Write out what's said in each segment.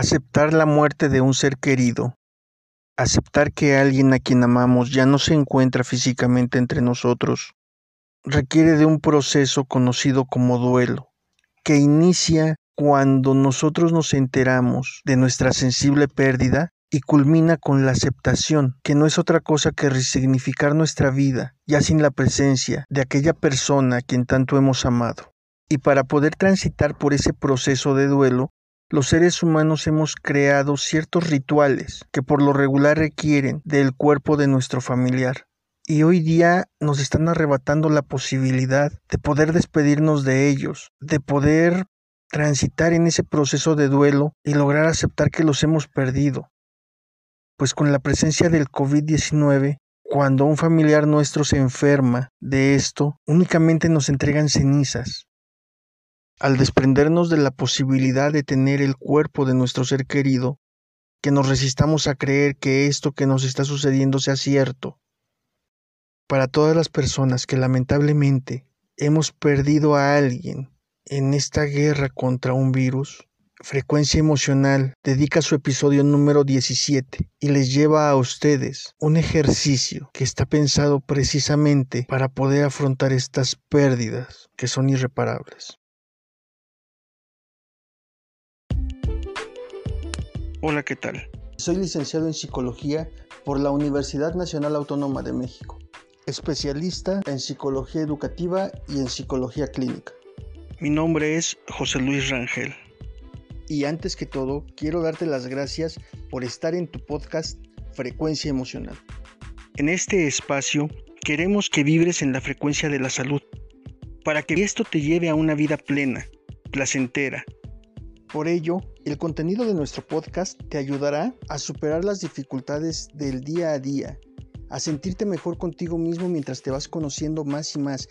Aceptar la muerte de un ser querido. Aceptar que alguien a quien amamos ya no se encuentra físicamente entre nosotros requiere de un proceso conocido como duelo, que inicia cuando nosotros nos enteramos de nuestra sensible pérdida y culmina con la aceptación, que no es otra cosa que resignificar nuestra vida, ya sin la presencia de aquella persona a quien tanto hemos amado. Y para poder transitar por ese proceso de duelo, los seres humanos hemos creado ciertos rituales que por lo regular requieren del cuerpo de nuestro familiar. Y hoy día nos están arrebatando la posibilidad de poder despedirnos de ellos, de poder transitar en ese proceso de duelo y lograr aceptar que los hemos perdido. Pues con la presencia del COVID-19, cuando un familiar nuestro se enferma de esto, únicamente nos entregan cenizas, al desprendernos de la posibilidad de tener el cuerpo de nuestro ser querido, que nos resistamos a creer que esto que nos está sucediendo sea cierto. Para todas las personas que lamentablemente hemos perdido a alguien en esta guerra contra un virus, Frecuencia Emocional dedica su episodio número 17 y les lleva a ustedes un ejercicio que está pensado precisamente para poder afrontar estas pérdidas que son irreparables. Hola, ¿qué tal? Soy licenciado en Psicología por la Universidad Nacional Autónoma de México, especialista en Psicología Educativa y en Psicología Clínica. Mi nombre es José Luis Rangel. Y antes que todo, quiero darte las gracias por estar en tu podcast Frecuencia Emocional. En este espacio queremos que vibres en la frecuencia de la salud, para que esto te lleve a una vida plena, placentera, por ello, el contenido de nuestro podcast te ayudará a superar las dificultades del día a día, a sentirte mejor contigo mismo mientras te vas conociendo más y más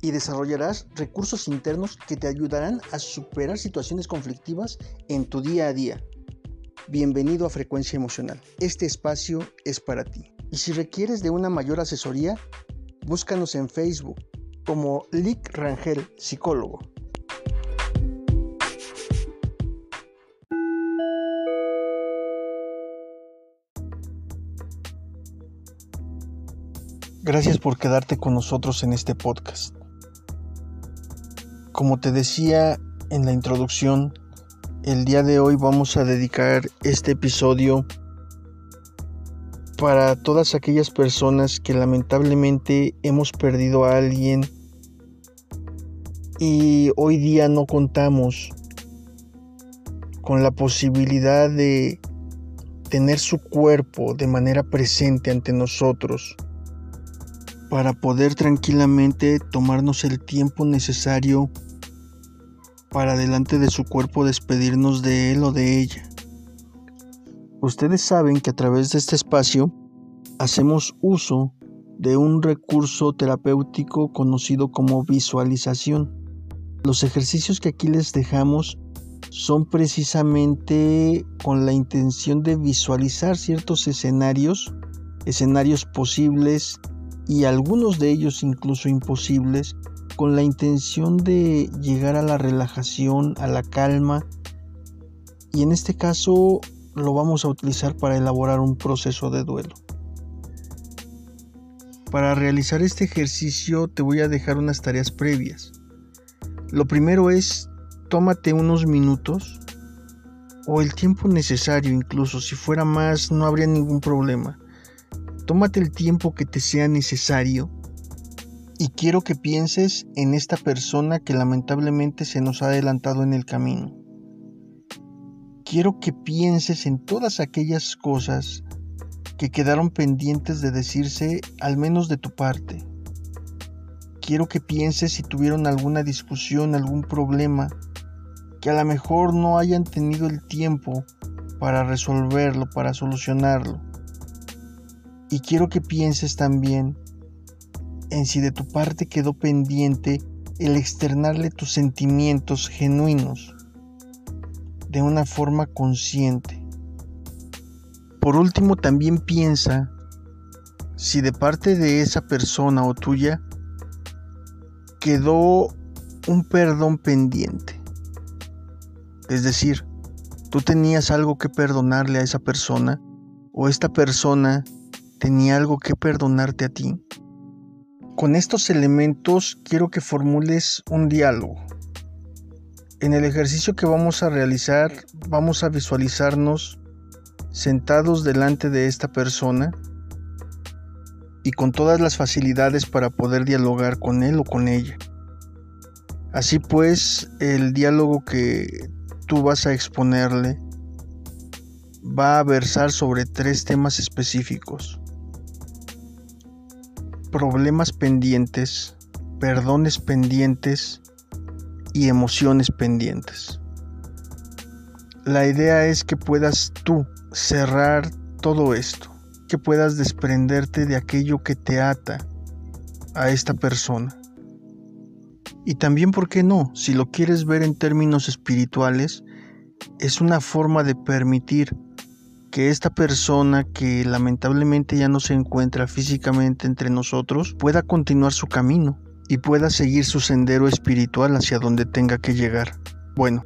y desarrollarás recursos internos que te ayudarán a superar situaciones conflictivas en tu día a día. Bienvenido a Frecuencia Emocional. Este espacio es para ti. Y si requieres de una mayor asesoría, búscanos en Facebook como Lick Rangel Psicólogo. Gracias por quedarte con nosotros en este podcast. Como te decía en la introducción, el día de hoy vamos a dedicar este episodio para todas aquellas personas que lamentablemente hemos perdido a alguien y hoy día no contamos con la posibilidad de tener su cuerpo de manera presente ante nosotros para poder tranquilamente tomarnos el tiempo necesario para delante de su cuerpo despedirnos de él o de ella. Ustedes saben que a través de este espacio hacemos uso de un recurso terapéutico conocido como visualización. Los ejercicios que aquí les dejamos son precisamente con la intención de visualizar ciertos escenarios, escenarios posibles, y algunos de ellos incluso imposibles, con la intención de llegar a la relajación, a la calma, y en este caso lo vamos a utilizar para elaborar un proceso de duelo. Para realizar este ejercicio te voy a dejar unas tareas previas. Lo primero es, tómate unos minutos o el tiempo necesario incluso, si fuera más no habría ningún problema Tómate el tiempo que te sea necesario y quiero que pienses en esta persona que lamentablemente se nos ha adelantado en el camino. Quiero que pienses en todas aquellas cosas que quedaron pendientes de decirse al menos de tu parte. Quiero que pienses si tuvieron alguna discusión, algún problema, que a lo mejor no hayan tenido el tiempo para resolverlo, para solucionarlo. Y quiero que pienses también en si de tu parte quedó pendiente el externarle tus sentimientos genuinos de una forma consciente. Por último, también piensa si de parte de esa persona o tuya quedó un perdón pendiente. Es decir, ¿Tú tenías algo que perdonarle a esa persona? ¿O esta persona tenía algo que perdonarte a ti? Con estos elementos quiero que formules un diálogo. En el ejercicio que vamos a realizar vamos a visualizarnos sentados delante de esta persona y con todas las facilidades para poder dialogar con él o con ella. Así pues, el diálogo que tú vas a exponerle va a versar sobre tres temas específicos. Problemas pendientes, perdones pendientes y emociones pendientes. La idea es que puedas tú cerrar todo esto, que puedas desprenderte de aquello que te ata a esta persona. Y también, ¿por qué no? Si lo quieres ver en términos espirituales, es una forma de permitir que esta persona que lamentablemente ya no se encuentra físicamente entre nosotros pueda continuar su camino y pueda seguir su sendero espiritual hacia donde tenga que llegar. Bueno,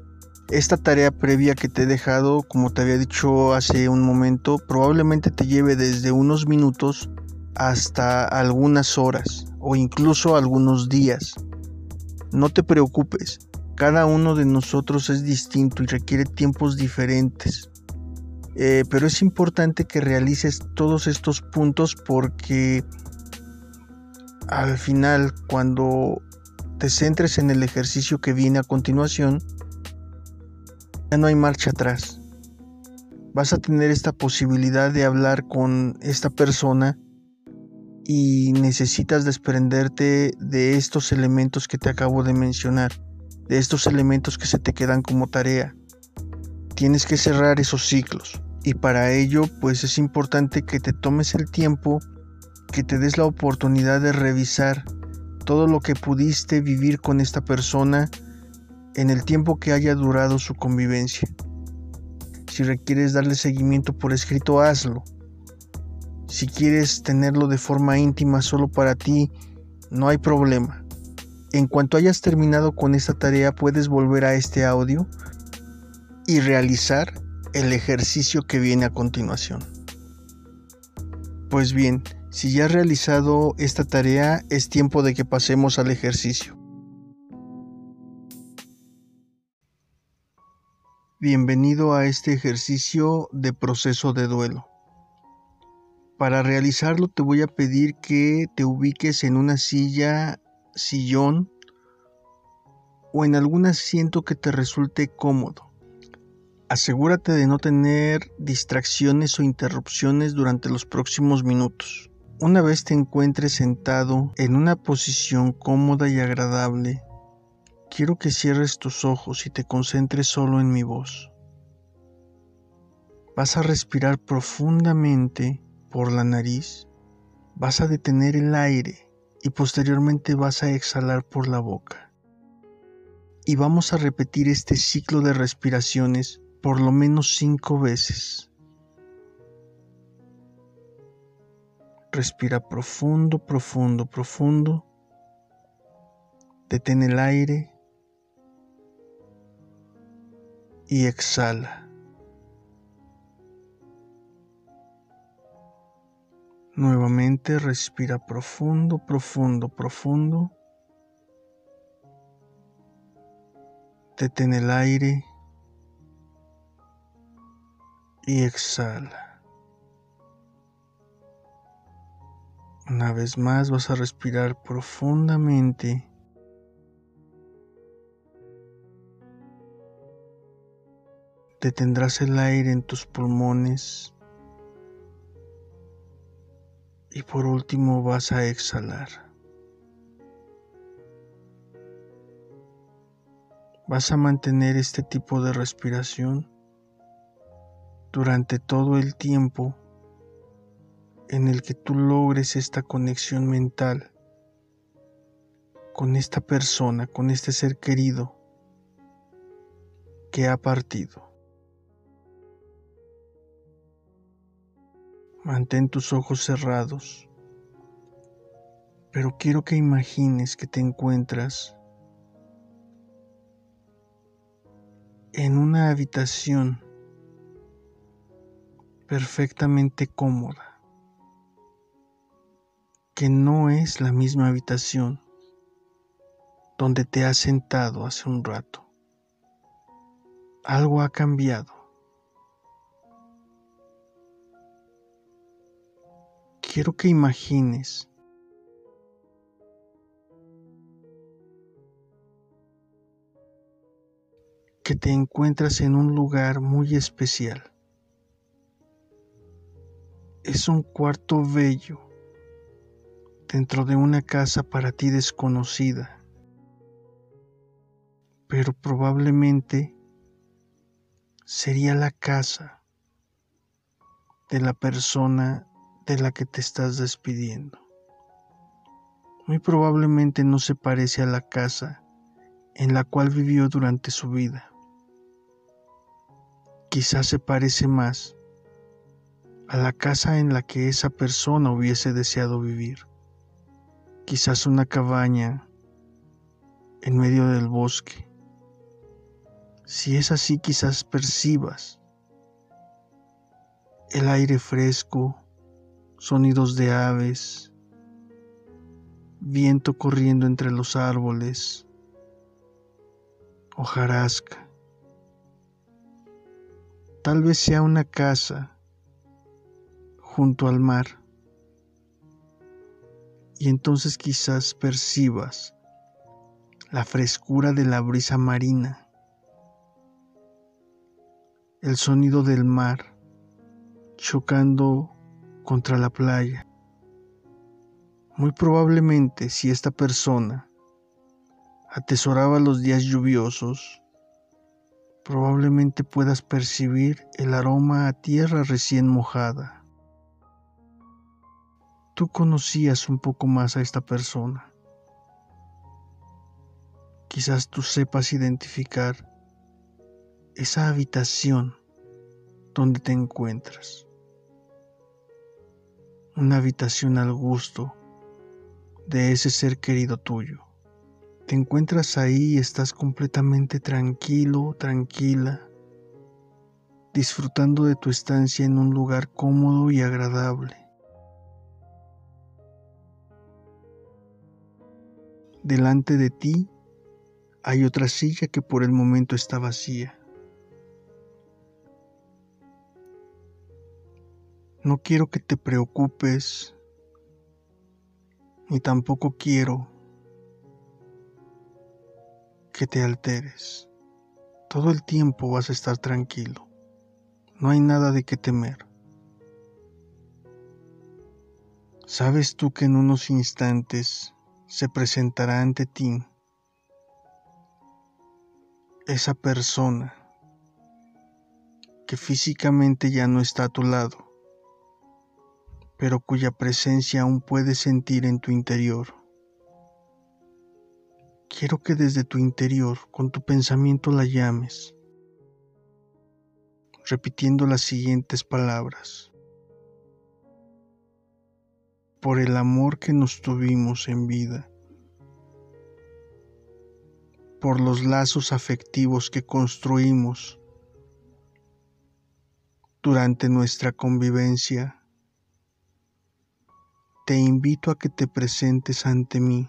esta tarea previa que te he dejado, como te había dicho hace un momento, probablemente te lleve desde unos minutos hasta algunas horas o incluso algunos días. No te preocupes, cada uno de nosotros es distinto y requiere tiempos diferentes. Eh, pero es importante que realices todos estos puntos porque al final, cuando te centres en el ejercicio que viene a continuación, ya no hay marcha atrás. Vas a tener esta posibilidad de hablar con esta persona y necesitas desprenderte de estos elementos que te acabo de mencionar, de estos elementos que se te quedan como tarea. Tienes que cerrar esos ciclos y para ello pues es importante que te tomes el tiempo, que te des la oportunidad de revisar todo lo que pudiste vivir con esta persona en el tiempo que haya durado su convivencia. Si requieres darle seguimiento por escrito, hazlo. Si quieres tenerlo de forma íntima solo para ti, no hay problema. En cuanto hayas terminado con esta tarea, puedes volver a este audio y realizar el ejercicio que viene a continuación. Pues bien, si ya has realizado esta tarea, es tiempo de que pasemos al ejercicio. Bienvenido a este ejercicio de proceso de duelo. Para realizarlo te voy a pedir que te ubiques en una silla, sillón o en algún asiento que te resulte cómodo. Asegúrate de no tener distracciones o interrupciones durante los próximos minutos. Una vez te encuentres sentado en una posición cómoda y agradable, Quiero que cierres tus ojos y te concentres solo en mi voz. Vas a respirar profundamente por la nariz, vas a detener el aire y posteriormente vas a exhalar por la boca. Y vamos a repetir este ciclo de respiraciones por lo menos cinco veces. Respira profundo, profundo, profundo. Detén el aire y exhala. Nuevamente respira profundo, profundo, profundo. Detén el aire y exhala. Una vez más vas a respirar profundamente detendrás el aire en tus pulmones y por último vas a exhalar. Vas a mantener este tipo de respiración durante todo el tiempo en el que tú logres esta conexión mental con esta persona, con este ser querido que ha partido. Mantén tus ojos cerrados, pero quiero que imagines que te encuentras en una habitación perfectamente cómoda, que no es la misma habitación donde te has sentado hace un rato. Algo ha cambiado. Quiero que imagines que te encuentras en un lugar muy especial. Es un cuarto bello dentro de una casa para ti desconocida, pero probablemente sería la casa de la persona de la que te estás despidiendo. Muy probablemente no se parece a la casa en la cual vivió durante su vida quizás se parece más a la casa en la que esa persona hubiese deseado vivir. Quizás una cabaña en medio del bosque. Si es así, quizás percibas el aire fresco, sonidos de aves, viento corriendo entre los árboles, hojarasca. Tal vez sea una casa junto al mar. Y entonces quizás percibas la frescura de la brisa marina, el sonido del mar chocando contra la playa. Muy probablemente si esta persona atesoraba los días lluviosos, probablemente puedas percibir el aroma a tierra recién mojada. Tú conocías un poco más a esta persona. Quizás tú sepas identificar esa habitación donde te encuentras. Una habitación al gusto de ese ser querido tuyo. Te encuentras ahí y estás completamente tranquilo, tranquila, disfrutando de tu estancia en un lugar cómodo y agradable. Delante de ti hay otra silla que por el momento está vacía. No quiero que te preocupes, ni tampoco quiero que te alteres. Todo el tiempo vas a estar tranquilo. No hay nada de qué temer. ¿Sabes tú que en unos instantes se presentará ante ti esa persona que físicamente ya no está a tu lado, pero cuya presencia aún puedes sentir en tu interior? Quiero que desde tu interior, con tu pensamiento la llames, repitiendo las siguientes palabras. Por el amor que nos tuvimos en vida, por los lazos afectivos que construimos durante nuestra convivencia, te invito a que te presentes ante mí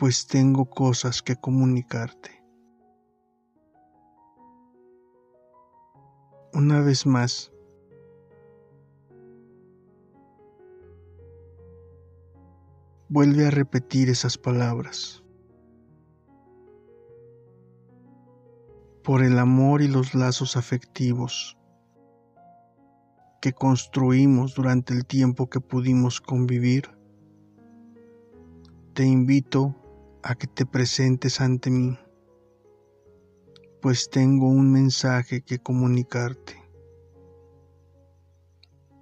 pues tengo cosas que comunicarte. Una vez más, vuelve a repetir esas palabras. Por el amor y los lazos afectivos que construimos durante el tiempo que pudimos convivir, te invito a que te presentes ante mí, pues tengo un mensaje que comunicarte.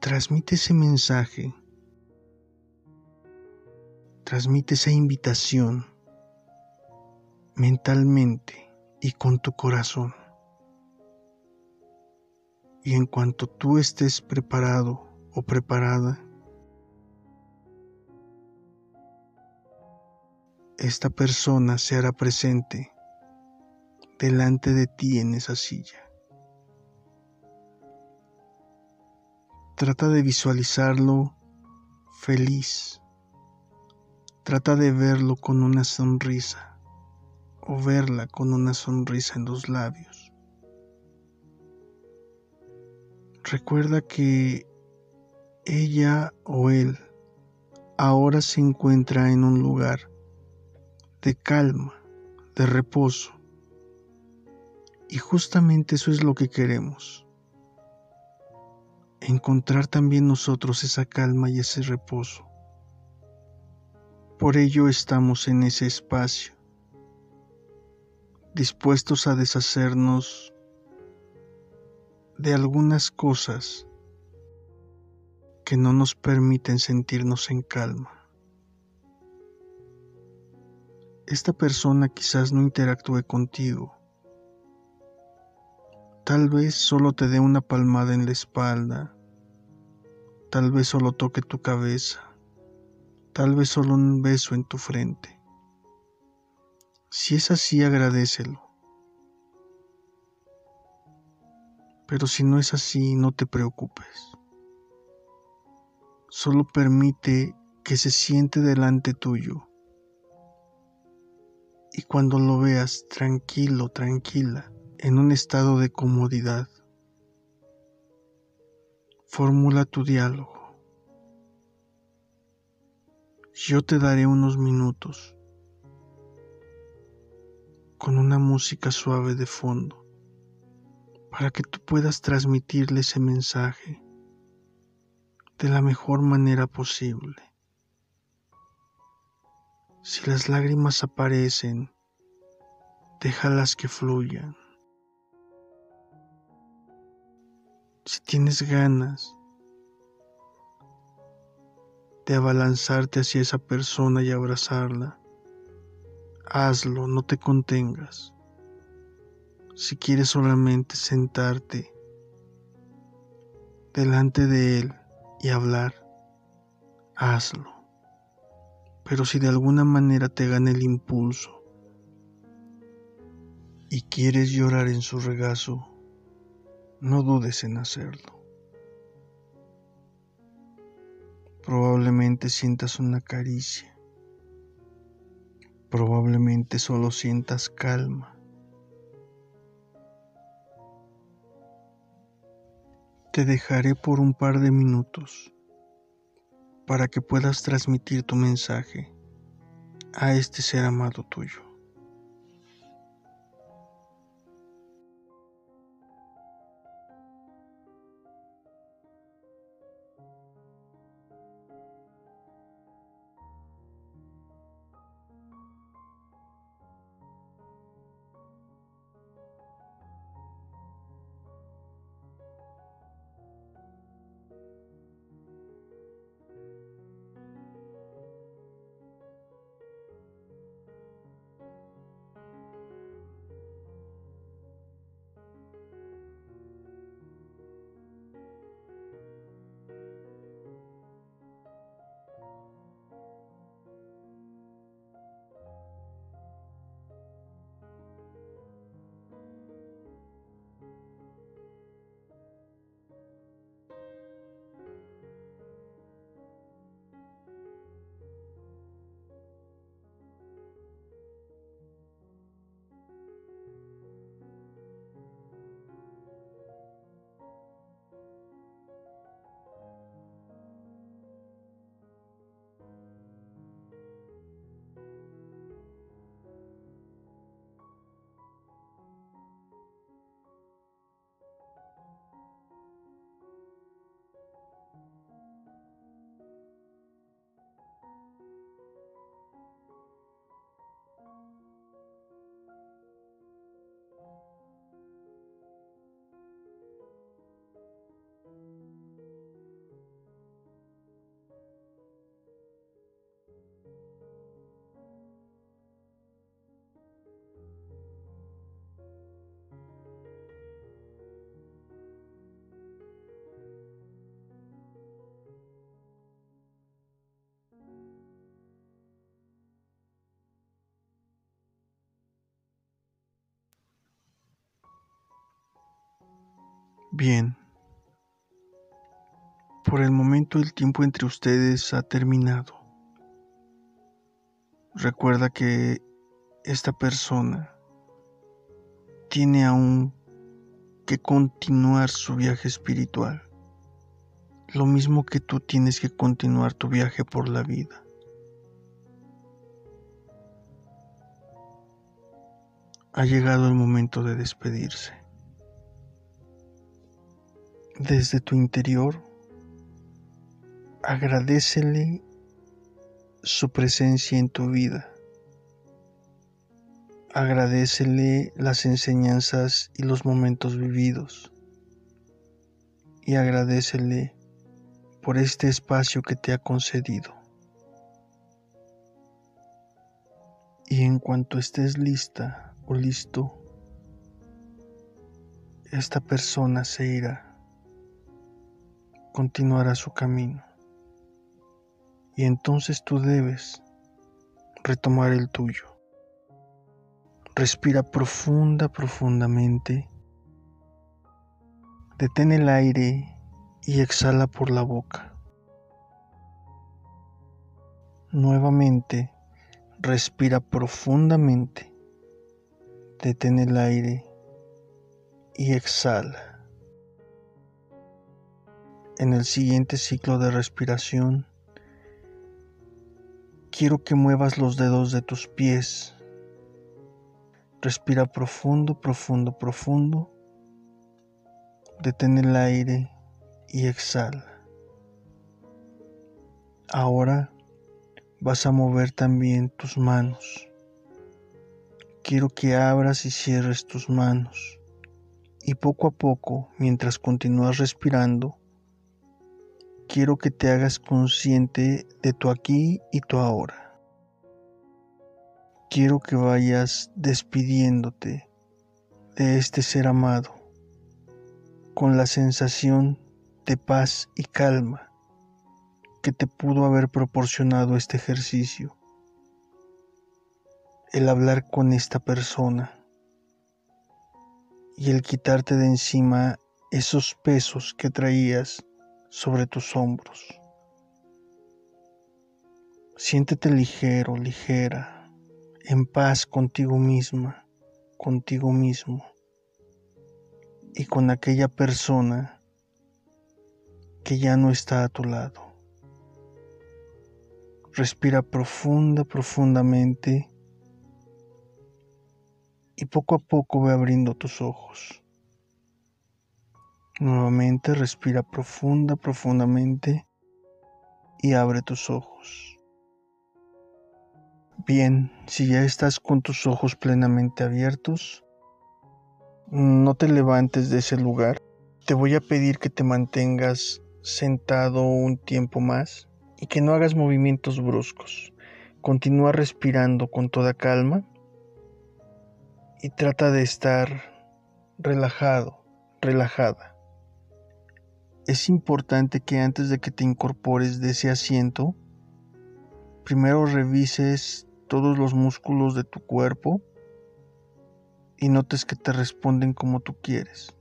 Transmite ese mensaje, transmite esa invitación mentalmente y con tu corazón. Y en cuanto tú estés preparado o preparada, esta persona se hará presente delante de ti en esa silla. Trata de visualizarlo feliz. Trata de verlo con una sonrisa o verla con una sonrisa en los labios. Recuerda que ella o él ahora se encuentra en un lugar de calma, de reposo. Y justamente eso es lo que queremos encontrar también nosotros esa calma y ese reposo. Por ello estamos en ese espacio, dispuestos a deshacernos de algunas cosas que no nos permiten sentirnos en calma. Esta persona quizás no interactúe contigo, Tal vez solo te dé una palmada en la espalda. Tal vez solo toque tu cabeza. Tal vez solo un beso en tu frente. Si es así, agradecelo. Pero si no es así, no te preocupes. Solo permite que se siente delante tuyo. Y cuando lo veas tranquilo, tranquila, en un estado de comodidad. Formula tu diálogo. Yo te daré unos minutos con una música suave de fondo para que tú puedas transmitirle ese mensaje de la mejor manera posible. Si las lágrimas aparecen, déjalas que fluyan. si tienes ganas de abalanzarte hacia esa persona y abrazarla, hazlo, no te contengas. Si quieres solamente sentarte delante de él y hablar, hazlo. Pero si de alguna manera te gana el impulso y quieres llorar en su regazo, no dudes en hacerlo. Probablemente sientas una caricia. Probablemente solo sientas calma. Te dejaré por un par de minutos para que puedas transmitir tu mensaje a este ser amado tuyo. Bien. Por el momento el tiempo entre ustedes ha terminado. Recuerda que esta persona tiene aún que continuar su viaje espiritual, lo mismo que tú tienes que continuar tu viaje por la vida. Ha llegado el momento de despedirse. Desde tu interior, agradecele su presencia en tu vida. Agradecele las enseñanzas y los momentos vividos. Y agradecele por este espacio que te ha concedido. Y en cuanto estés lista o listo, esta persona se irá continuará su camino. Y entonces tú debes retomar el tuyo. Respira profunda, profundamente. Detén el aire y exhala por la boca. Nuevamente, respira profundamente. Detén el aire y exhala. En el siguiente ciclo de respiración, quiero que muevas los dedos de tus pies. Respira profundo, profundo, profundo. Detén el aire y exhala. Ahora vas a mover también tus manos. Quiero que abras y cierres tus manos. Y poco a poco, mientras continúas respirando, quiero que te hagas consciente de tu aquí y tu ahora. Quiero que vayas despidiéndote de este ser amado con la sensación de paz y calma que te pudo haber proporcionado este ejercicio. El hablar con esta persona y el quitarte de encima esos pesos que traías sobre tus hombros. Siéntete ligero, ligera, en paz contigo misma, contigo mismo y con aquella persona que ya no está a tu lado. Respira profunda, profundamente y poco a poco ve abriendo tus ojos. Nuevamente respira profunda, profundamente y abre tus ojos. Bien, si ya estás con tus ojos plenamente abiertos, no te levantes de ese lugar. Te voy a pedir que te mantengas sentado un tiempo más y que no hagas movimientos bruscos. Continúa respirando con toda calma y trata de estar relajado, relajada es importante que antes de que te incorpores de ese asiento, primero revises todos los músculos de tu cuerpo y notes que te responden como tú quieres,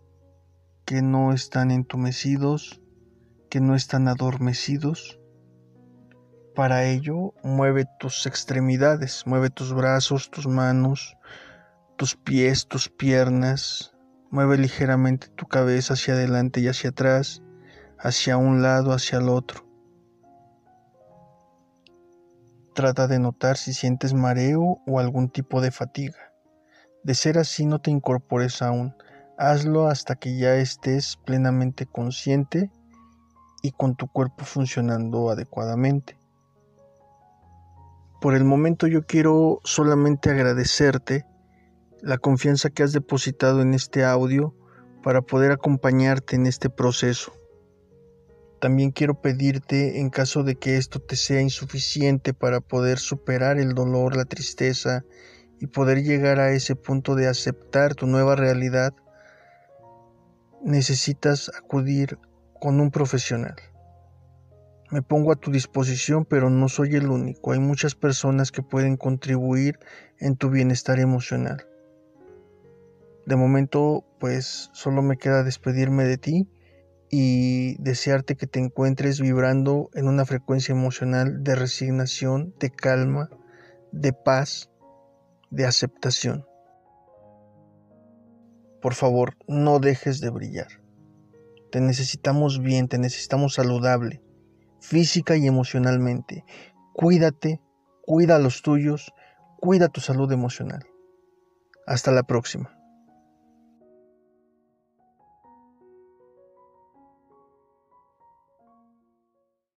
que no están entumecidos, que no están adormecidos. Para ello, mueve tus extremidades, mueve tus brazos, tus manos, tus pies, tus piernas, mueve ligeramente tu cabeza hacia adelante y hacia atrás hacia un lado, hacia el otro. Trata de notar si sientes mareo o algún tipo de fatiga. De ser así, no te incorpores aún. Hazlo hasta que ya estés plenamente consciente y con tu cuerpo funcionando adecuadamente. Por el momento yo quiero solamente agradecerte la confianza que has depositado en este audio para poder acompañarte en este proceso. También quiero pedirte, en caso de que esto te sea insuficiente para poder superar el dolor, la tristeza y poder llegar a ese punto de aceptar tu nueva realidad, necesitas acudir con un profesional. Me pongo a tu disposición, pero no soy el único. Hay muchas personas que pueden contribuir en tu bienestar emocional. De momento, pues solo me queda despedirme de ti y desearte que te encuentres vibrando en una frecuencia emocional de resignación, de calma, de paz, de aceptación. Por favor, no dejes de brillar. Te necesitamos bien, te necesitamos saludable, física y emocionalmente. Cuídate, cuida a los tuyos, cuida tu salud emocional. Hasta la próxima.